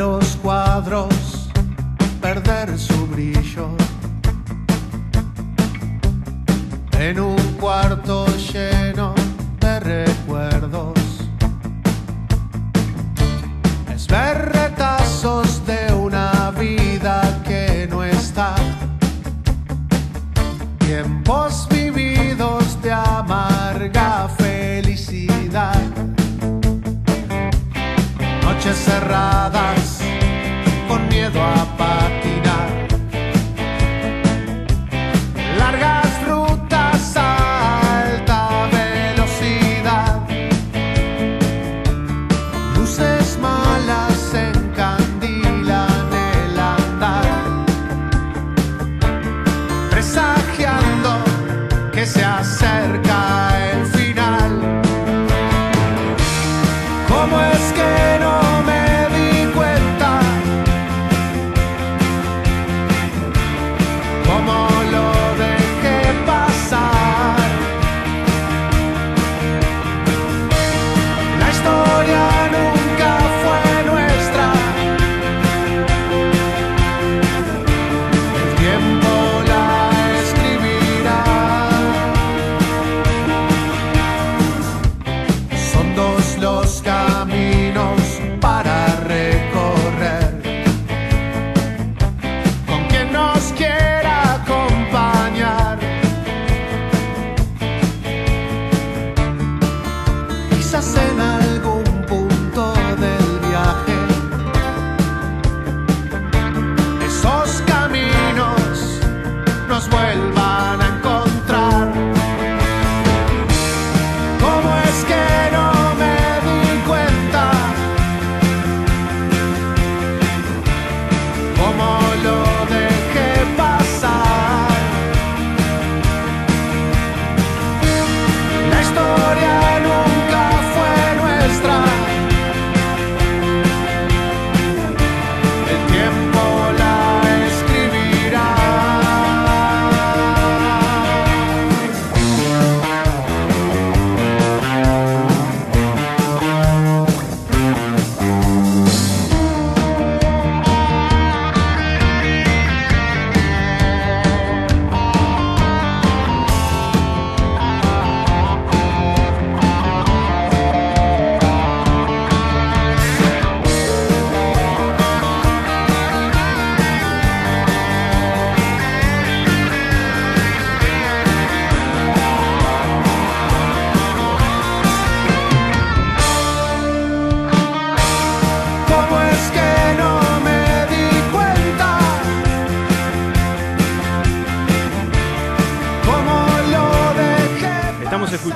los cuadros perder su brillo en un cuarto lleno de recuerdos. Es ver retazos de una vida que no está. Tiempos vividos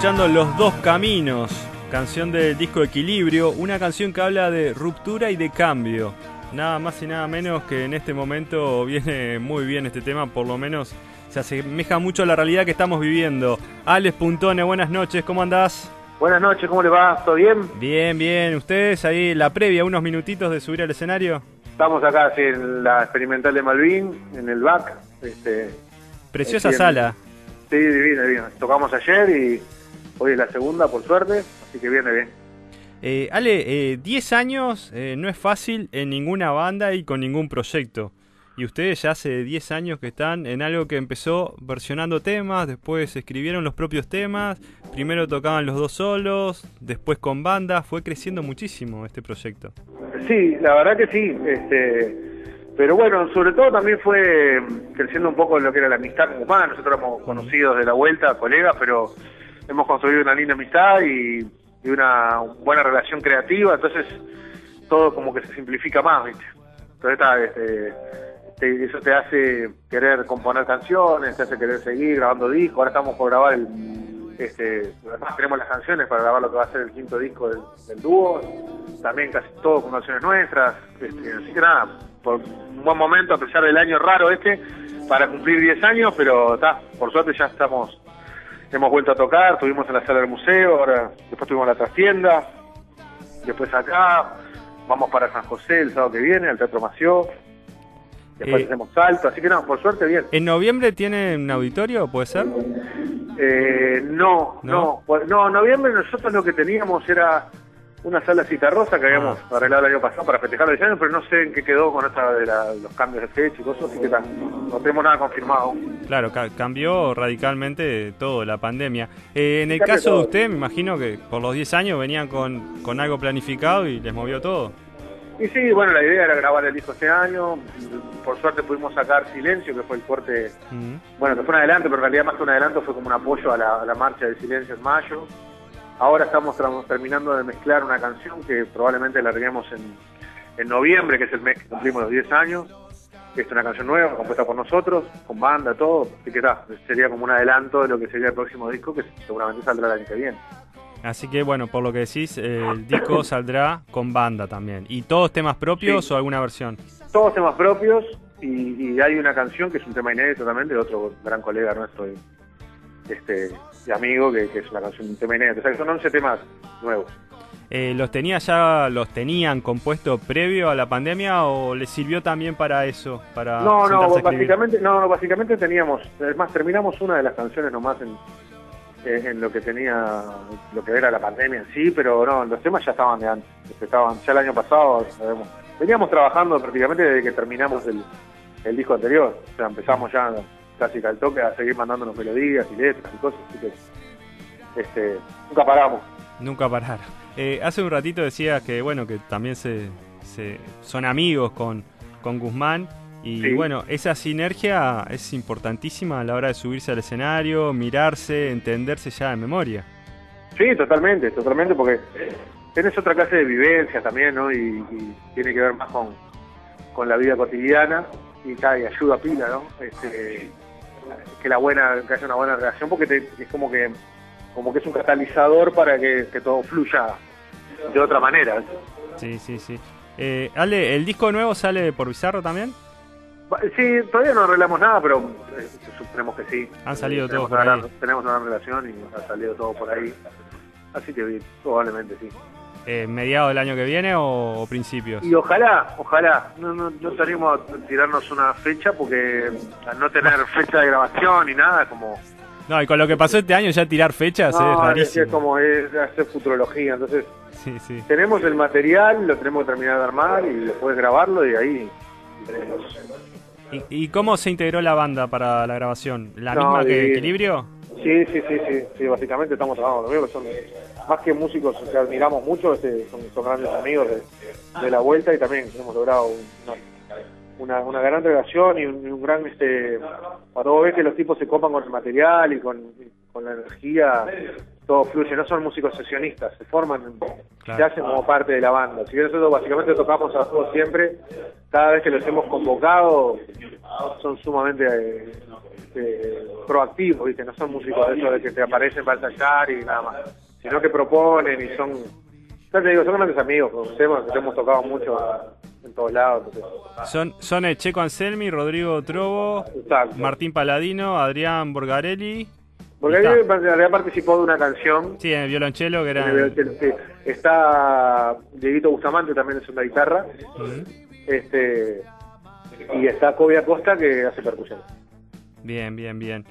escuchando Los Dos Caminos, canción del disco Equilibrio, una canción que habla de ruptura y de cambio. Nada más y nada menos que en este momento viene muy bien este tema, por lo menos se asemeja mucho a la realidad que estamos viviendo. Alex Puntone, buenas noches, ¿cómo andás? Buenas noches, ¿cómo le va? ¿Todo bien? Bien, bien. ¿Ustedes ahí la previa, unos minutitos de subir al escenario? Estamos acá sí, en la experimental de Malvin, en el BAC. Este, Preciosa sala. sí, divino, divino. Tocamos ayer y hoy es la segunda, por suerte, así que viene bien. Eh, Ale, eh, 10 años eh, no es fácil en ninguna banda y con ningún proyecto. Y ustedes ya hace 10 años que están en algo que empezó versionando temas, después escribieron los propios temas, primero tocaban los dos solos, después con banda, fue creciendo muchísimo este proyecto. Sí, la verdad que sí. Este, pero bueno, sobre todo también fue creciendo un poco lo que era la amistad humana. Nosotros éramos conocidos de la vuelta, colegas, pero hemos construido una linda amistad y, una buena relación creativa. Entonces, todo como que se simplifica más, ¿viste? Entonces, está, este, te- eso te hace querer componer canciones, te hace querer seguir grabando discos. Ahora estamos por grabar el. Este, además tenemos las canciones para grabar lo que va a ser el quinto disco del, del dúo, también casi todo con canciones nuestras, este, así que nada, por un buen momento a pesar del año raro este, para cumplir 10 años, pero está, por suerte ya estamos, hemos vuelto a tocar, estuvimos en la sala del museo, ahora después tuvimos la trastienda, después acá, vamos para San José el sábado que viene, al Teatro Mació, después Eh, hacemos salto, así que no, por suerte bien. ¿En noviembre tienen un auditorio, puede ser? Eh, no, ¿No? no, Pues, no, en noviembre nosotros lo que teníamos era una sala cita rosa que habíamos Ah. arreglado el año pasado para festejar el año, pero no sé en qué quedó con esta de la- los cambios de fecha y cosas, así que no tenemos nada confirmado. Claro, ca- cambió radicalmente todo la pandemia. Eh, en el caso de usted, me imagino que por los 10 años venían con, con algo planificado y les movió todo. Y sí, bueno, la idea era grabar el disco este año, por suerte pudimos sacar Silencio, que fue el corte bueno, que fue un adelanto, pero en realidad más que un adelanto fue como un apoyo a la, a la marcha del silencio en mayo. Ahora estamos terminando de mezclar una canción que probablemente la larguemos en, en noviembre, que es el mes que cumplimos los 10 años. Es una canción nueva, compuesta por nosotros, con banda, todo. Así que está, sería como un adelanto de lo que sería el próximo disco, que seguramente saldrá el año que viene. Así que bueno, por lo que decís, el disco saldrá con banda también. ¿Y todos temas propios Sí. o alguna versión? Todos temas propios y, y hay una canción que es un tema inédito también de otro gran colega nuestro este, amigo, que, que es una canción, un tema inédito. O sea que son 11 temas nuevos. Eh, ¿Los tenía ya, los tenían compuesto previo a la pandemia o les sirvió también para eso? Para No, no, básicamente, no, no, básicamente teníamos, es más, terminamos una de las canciones nomás en, en, lo que tenía, lo que era la pandemia en sí, pero no, los temas ya estaban de antes, estaban, ya el año pasado, sabemos, veníamos trabajando prácticamente desde que terminamos el, el disco anterior, o sea, empezamos ya casi que al toque a seguir mandándonos melodías y letras y cosas, así que, este, nunca paramos. Nunca pararon. Eh, hace un ratito decías que bueno que también se, se- son amigos con, con Guzmán y Sí. bueno esa sinergia es importantísima a la hora de subirse al escenario, mirarse, entenderse ya de memoria. Sí, totalmente, totalmente, porque tenés otra clase de vivencia también, ¿no? Y, y tiene que ver más con, con la vida cotidiana y, y ayuda a pila, ¿no? Este, que la buena, que haya una buena relación, porque te- es como que como que es un catalizador para que, que todo fluya de otra manera. Sí, sí, sí. Eh, Ale, ¿el disco nuevo sale por Bizarro también? Sí, todavía no arreglamos nada, pero eh, suponemos que sí. Han salido Eh, todos por ahí. gran- tenemos una gran relación y ha salido todo por ahí. Así que probablemente sí. Eh, ¿Mediado del año que viene o, o principios? Y ojalá, ojalá, no, no, no salimos a tirarnos una fecha porque al no tener fecha de grabación ni nada, como... No, y con lo que pasó este año ya tirar fechas es No, es, rarísimo. es como es hacer futurología, entonces Sí, sí. tenemos el material, lo tenemos que terminar de armar y después grabarlo y ahí... ¿Y, y cómo se integró la banda para la grabación? ¿La No, misma que divino. Equilibrio? Sí, sí, sí, sí, sí, básicamente estamos trabajando conmigo, que son más que músicos que admiramos mucho, este, son, son grandes amigos de, de la vuelta y también hemos logrado una, una, una gran relación y un, gran, este, cuando vos ves que los tipos se copan con el material y con, con la energía, todo fluye, no son músicos sesionistas, se forman, Claro. se hacen como parte de la banda. Si bien nosotros básicamente tocamos a todos siempre, cada vez que los hemos convocado son sumamente eh, eh, proactivos, ¿viste? no son músicos de esos de que te aparecen para ensayar y nada más, sino que proponen y son, ya te digo, son grandes amigos, conocemos, que hemos tocado mucho en todos lados. entonces, Son, son el Checo Anselmi, Rodrigo exacto. Martín Paladino, Adrián Borgarelli. Ahí en realidad participó de una canción, Sí, en el violonchelo que era... está Dieguito Bustamante también es una guitarra, este y está Kobe Acosta que hace percusión. Bien, bien, bien.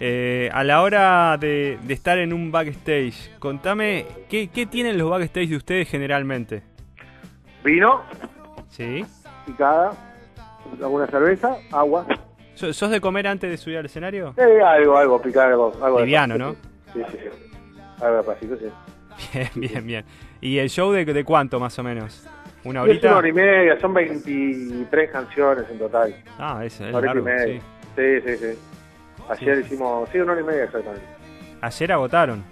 Eh, a la hora de, de estar en un backstage, contame, ¿qué, ¿qué tienen los backstage de ustedes generalmente? Vino, ¿Sí? picada, alguna cerveza, agua, ¿Sos de comer antes de subir al escenario? eh, algo, algo, picar algo, algo Liviano, ¿no? Sí, sí, sí. Algo de pasito, sí. Bien, bien, bien. ¿Y el show de, de cuánto más o menos? ¿Una Y es una horita? hora y media, son 23 canciones en total. Ah, es, es hora y largo, media. sí. Sí, sí, sí. Ayer hicimos, sí, una hora y media exactamente. Ayer agotaron.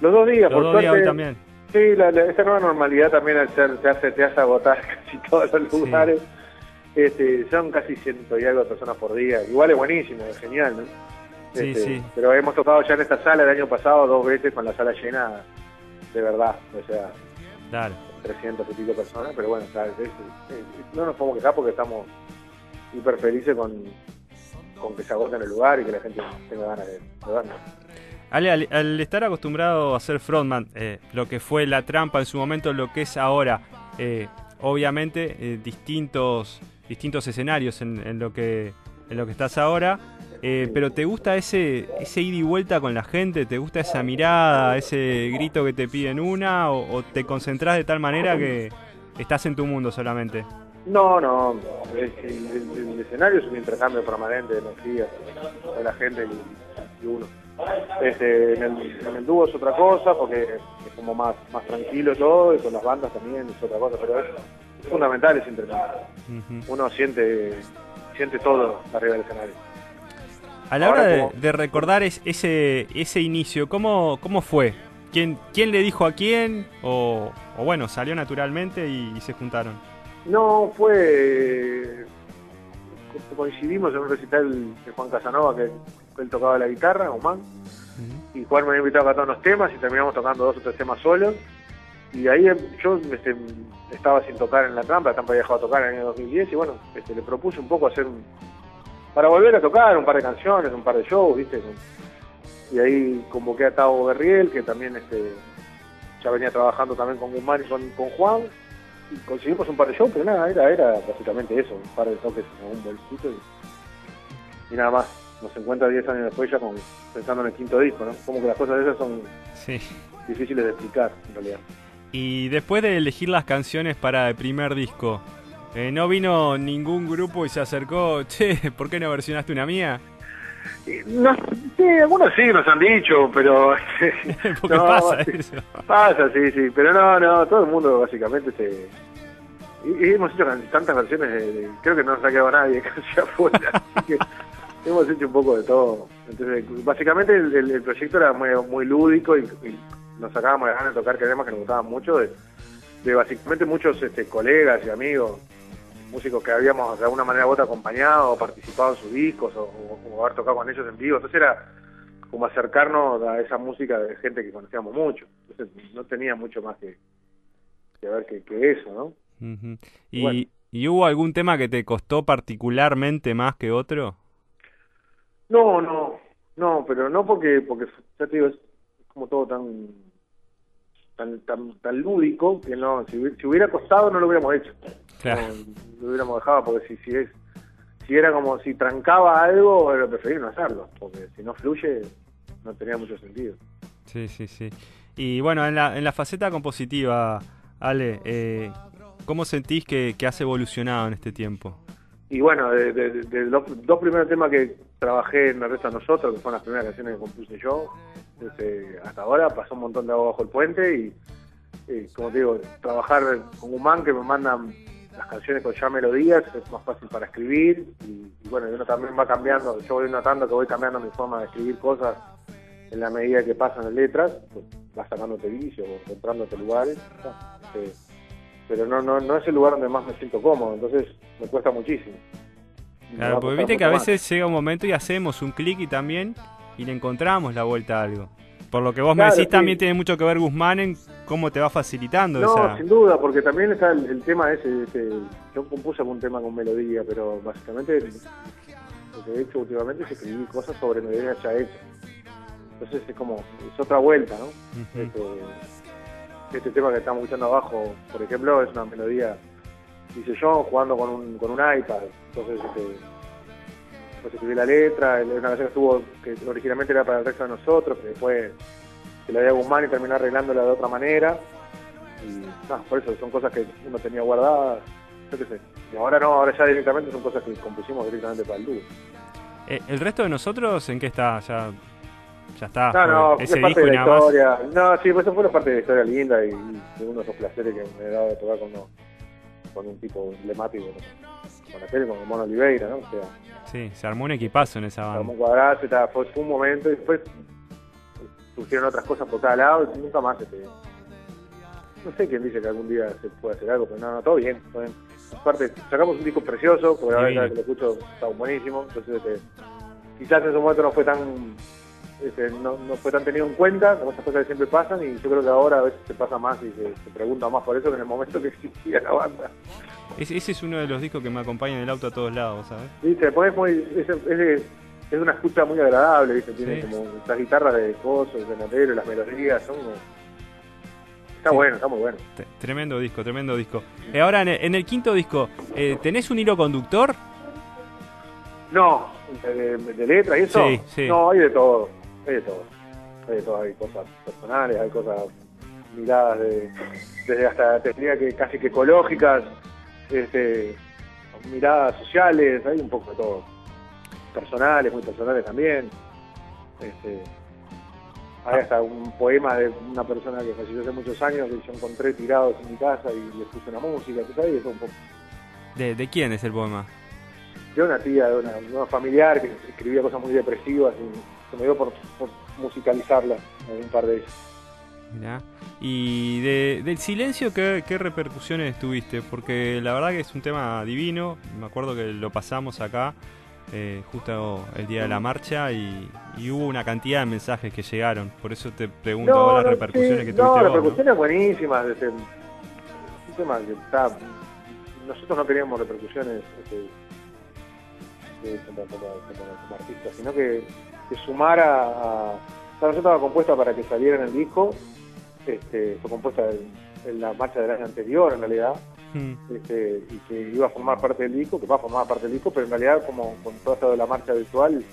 Los dos días, Los por dos suerte. días hoy también. Sí, la, la- esa nueva normalidad también al ser, te hace, te hace agotar casi todos los Sí. lugares. Este, son casi ciento y algo de personas por día. Igual es buenísimo, es genial, ¿no? Sí, Este, sí. Pero hemos tocado ya en esta sala el año pasado dos veces con la sala llena de verdad. O sea, Dale. 300 y pico personas, pero bueno, está, es- es- no nos podemos quejar porque estamos hiper felices con, con que se agote en el lugar y que la gente tenga ganas de, de vernos. Ale, al, al estar acostumbrado a ser frontman, eh, lo que fue la trampa en su momento, lo que es ahora, eh, obviamente eh, distintos distintos escenarios en, en lo que en lo que estás ahora. Eh, pero ¿te gusta ese, ese ida y vuelta con la gente? ¿Te gusta esa mirada, ese grito que te piden una? ¿O, te concentras de tal manera que estás en tu mundo solamente? No, no. El, escenario es un intercambio permanente de energía de la gente y, uno. Este, en, el, dúo es otra cosa porque es como más, más tranquilo todo y con las bandas también es otra cosa, pero es, fundamental ese intercambio. Uno siente, siente todo arriba del escenario. A la hora de, recordar ese, ese inicio, ¿cómo, cómo fue? ¿Quién, ¿Quién le dijo a quién? O, bueno, salió naturalmente y, se juntaron. No, fue... Coincidimos en un recital de Juan Casanova, que, él tocaba la guitarra, Oman, y Juan me había invitado a cantar unos temas y terminamos tocando dos o tres temas solos. Y ahí yo este, estaba sin tocar en la trampa, la trampa había dejado de tocar en el año 2010 y bueno, este, le propuse un poco hacer un, para volver a tocar un par de canciones, un par de shows, ¿viste? Y ahí convoqué a Tavo Berriel, que también este, ya venía trabajando también con Guzmán y con, Juan, y conseguimos un par de shows, pero nada, era, era básicamente eso, un par de toques en un bolsito y, nada más. Nos encuentra 10 años después ya con, pensando en el quinto disco, ¿no? Como que las cosas de esas son difíciles de explicar, en realidad. Y después de elegir las canciones para el primer disco, eh, no vino ningún grupo y se acercó, che, ¿por qué no versionaste una mía? No, sí, algunos sí nos han dicho, pero... Porque pasa eso. Pasa, sí, sí, pero no, no, todo el mundo básicamente se... Y, hemos hecho tantas versiones, de, creo que no nos ha quedado nadie casi afuera, que hemos hecho un poco de todo. Entonces, básicamente el, proyecto era muy, muy lúdico y, nos sacábamos de ganas de tocar temas que nos gustaban mucho, de, de básicamente muchos este, colegas y amigos músicos que habíamos de alguna manera u otra acompañado o participado en sus discos o, haber tocado con ellos en vivo. Entonces era como acercarnos a esa música de gente que conocíamos mucho. Entonces no tenía mucho más que, que ver que, eso, ¿no? ¿Y, ¿Y hubo algún tema que te costó particularmente más que otro? No, no, no, pero no porque, porque ya te digo, es como todo tan tan, tan, tan lúdico que no, si, hubiera costado no lo hubiéramos hecho. lo hubiéramos dejado porque si, si es si era como si trancaba algo, era preferible no hacerlo, porque si no fluye no tenía mucho sentido. Sí, sí, sí. Y bueno, en la, en la faceta compositiva, Ale, eh, ¿cómo sentís que, que has evolucionado en este tiempo? Y bueno, de, los dos primeros temas que trabajé en la resta nosotros, que fueron las primeras canciones que compuse yo, desde hasta ahora pasó un montón de agua bajo el puente y, como te digo, trabajar con un man que me mandan las canciones con ya melodías es más fácil para escribir y, bueno, uno también va cambiando, yo voy notando que voy cambiando mi forma de escribir cosas en la medida que pasan las letras, pues vas sacándote vicios encontrándote lugares. Eh, pero no, no, no es el lugar donde más me siento cómodo, entonces me cuesta muchísimo. Claro, porque viste que a veces llega un momento y hacemos un clic y también y le encontramos la vuelta a algo. Por lo que vos me decís, también tiene mucho que ver Guzmán en cómo te va facilitando no, sin duda, porque también está el, tema ese, yo compuse algún tema con melodía, pero básicamente lo que he hecho últimamente es escribir cosas sobre melodías ya hechas. Entonces es como, es otra vuelta, ¿no? Este, este tema que estamos escuchando abajo, por ejemplo, es una melodía, dice yo, jugando con un, con un iPad. Entonces, este, pues escribí la letra, una canción que estuvo, que originalmente era para el resto de nosotros, que después se la dio a Guzmán y terminó arreglándola de otra manera. Y por eso son cosas que uno tenía guardadas, yo qué sé. Y ahora no, ahora ya directamente son cosas que compusimos directamente para el dúo. Eh, ¿El resto de nosotros en qué está? ¿Ya ya está. No, no, ese parte de la historia. No, sí, pues eso fue una parte de la historia linda y, y uno de esos placeres que me he dado de tocar con, con un tipo emblemático, con la tele, con Mono Oliveira, ¿no? O sea, sí, se armó un equipazo en esa banda. Se armó un fue, un momento y después surgieron otras cosas por cada lado y nunca más. Este, no sé quién dice que algún día se puede hacer algo, pero no, no todo bien. Todo bien. Aparte, sacamos un disco precioso, porque la verdad que lo escucho está buenísimo, entonces este, quizás en ese momento no fue tan este, no, no, fue tan tenido en cuenta, como esas cosas que siempre pasan, y yo creo que ahora a veces se pasa más y se, pregunta más por eso que en el momento que existía la banda. Ese, ese es uno de los discos que me acompaña en el auto a todos lados, ¿sabes? Sí, se pone muy, es, es, es, una escucha muy agradable, ¿viste? tiene como las guitarras de coso, el venadero, las melodías, son Está bueno, está muy bueno. tremendo disco, tremendo disco. Eh, ahora, en el, quinto disco, eh, ¿tenés un hilo conductor? No, de, de letras y eso. Sí, sí. No, hay de todo. Hay de todo. Hay de todo. Hay cosas personales, hay cosas miradas de, desde hasta, te diría que casi que ecológicas, este, miradas sociales, hay un poco de todo. Personales, muy personales también. Este, hay hasta un poema de una persona que falleció hace muchos años que yo encontré tirados en mi casa y le puse una música, ¿tú sabes? Y eso un poco ¿De, de quién es el poema? de una tía, de una, una familiar que escribía cosas muy depresivas y se me dio por, por musicalizarla un par de ellas. Mirá. Y de, del silencio, ¿qué, ¿qué repercusiones tuviste? Porque la verdad que es un tema divino. Me acuerdo que lo pasamos acá eh, justo el día de la marcha y, y hubo una cantidad de mensajes que llegaron. Por eso te pregunto ahora las repercusiones sí, que tuviste No, vos, ¿no? repercusiones buenísimas. Este, un tema que está. Nosotros no queríamos repercusiones este, de- como, como, como- como artistas, sino que, que sumara a. o sea, estaba compuesta para que saliera en el disco. Este, fue compuesta en, en la marcha del año anterior, en realidad. Mm, este, y que iba a formar parte del disco, que va a formar parte del disco, pero en realidad como con todo esto de la marcha virtual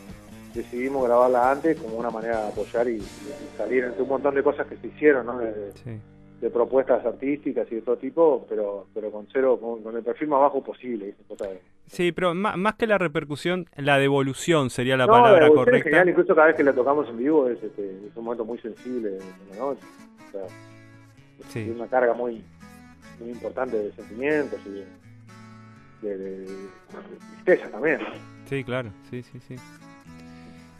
decidimos grabarla antes como una manera de apoyar y, y salir entre un montón de cosas que se hicieron, ¿no? De, sí. De propuestas artísticas y de todo tipo, pero pero con cero, con, con el perfil más bajo posible. Sí, pero má- más que la repercusión, la devolución sería la No, palabra correcta. genial, incluso cada vez que la tocamos en vivo es, este, es un momento muy sensible en la noche. O sea, Sí. tiene una carga muy, muy importante de sentimientos y de, de, tristeza también. Sí, claro, sí, sí, sí.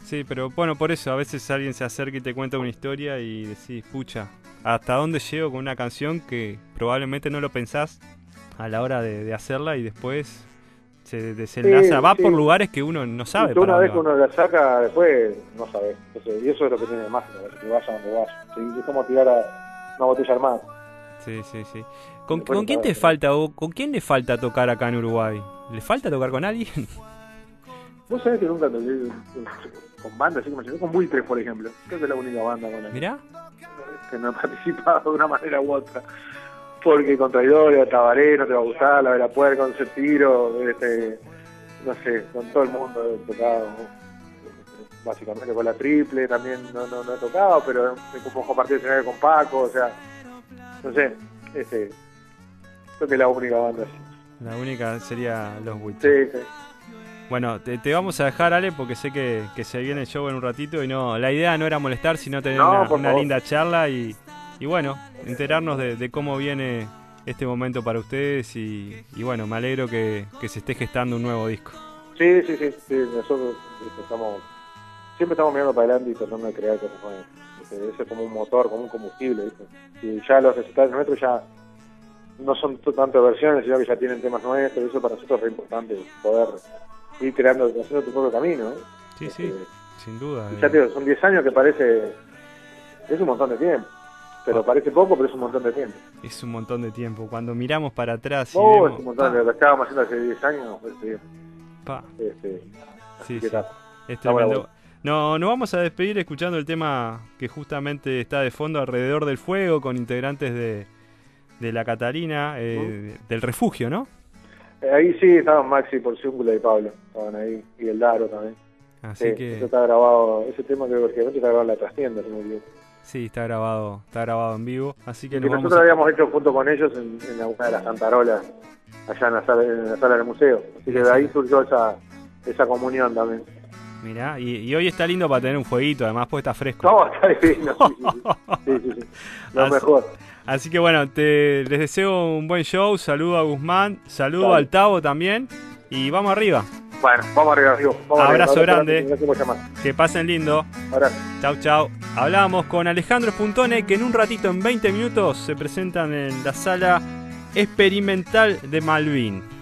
Sí, pero bueno, por eso a veces alguien se acerca y te cuenta una historia y decís, pucha, ¿hasta dónde llego con una canción que probablemente no lo pensás a la hora de, de hacerla y después se desenlaza? Sí, Va sí. por lugares que uno no sabe. Para una vez que uno la saca, después no sabes. Entonces, y eso es lo que tiene de mágico, que vaya donde vaya. Sí, es como tirar a una botella armada. Sí, sí, sí. ¿Con, con quién te falta o con quién le falta tocar acá en Uruguay? ¿Le falta tocar con alguien? Vos sabés que nunca toqué con bandas, así como yo con Buitres, por ejemplo. Creo que es la única banda con la que, Mirá. que no he participado de una manera u otra. Porque con Traidores, Tabaré, no te va a gustar, la de la puerca, con Tiro, este, no sé, con todo el mundo he tocado. Básicamente con la triple también no, no, no he tocado, pero me como compartir escenario con Paco, o sea, no sé, este, creo que es la única banda así. La única sería Los Buitres. Sí, sí. Bueno, te, te vamos a dejar, Ale, porque sé que, que se viene el show en un ratito y no, la idea no era molestar, sino tener No, una, linda charla y, y bueno, enterarnos de, de cómo viene este momento para ustedes y, y bueno, me alegro que, que se esté gestando un nuevo disco. Sí, sí, sí, sí, nosotros este, estamos, siempre estamos mirando para adelante y tratando de crear cosas nuevas. Este, Ese es como un motor, como un combustible, ¿viste? Y ya los resultados nuestros ya no son tanto versiones, sino que ya tienen temas nuestros, eso para nosotros es re importante, poder ir creando, haciendo tu propio camino, ¿eh? Sí, Este, sí, sin duda. ya te digo, son 10 años que parece, es un montón de tiempo, pero parece poco, pero es un montón de tiempo. Es un montón de tiempo. Cuando miramos para atrás y Oh, vemos... es un montón de lo estábamos haciendo hace 10 años, este, pa, este, sí, sí. Es tremendo. No, nos vamos a despedir escuchando el tema que justamente está de fondo alrededor del fuego con integrantes de, de la Catarina, eh, del refugio, ¿no? Eh, Ahí sí estaban Maxi Porciúncula y Pablo, estaban ahí, y el Daro también. Así Sí, que eso está grabado, ese tema que originalmente está grabado en la trastienda, si me sí, está grabado, está grabado en vivo. Así que nosotros a... habíamos hecho junto con ellos en, en alguna de las cantarolas, allá en la sala, en la sala del museo. Así que de ahí surgió esa, esa comunión también. Mirá, y, y hoy está lindo para tener un fueguito, además pues está fresco. No, está divino, sí, sí, sí, sí, sí, sí. Lo Así- mejor. Así que bueno, te, les deseo un buen show, saludo a Guzmán, saludo Dale. al Tavo también y vamos arriba. Bueno, vamos arriba, amigo. Vamos arriba. Abrazo grande. Gracias. Que pasen lindo. Abrazo. Chau, chau. Hablábamos con Alejandro Spuntone que en un ratito, en 20 minutos, se presentan en la sala experimental de Malvin.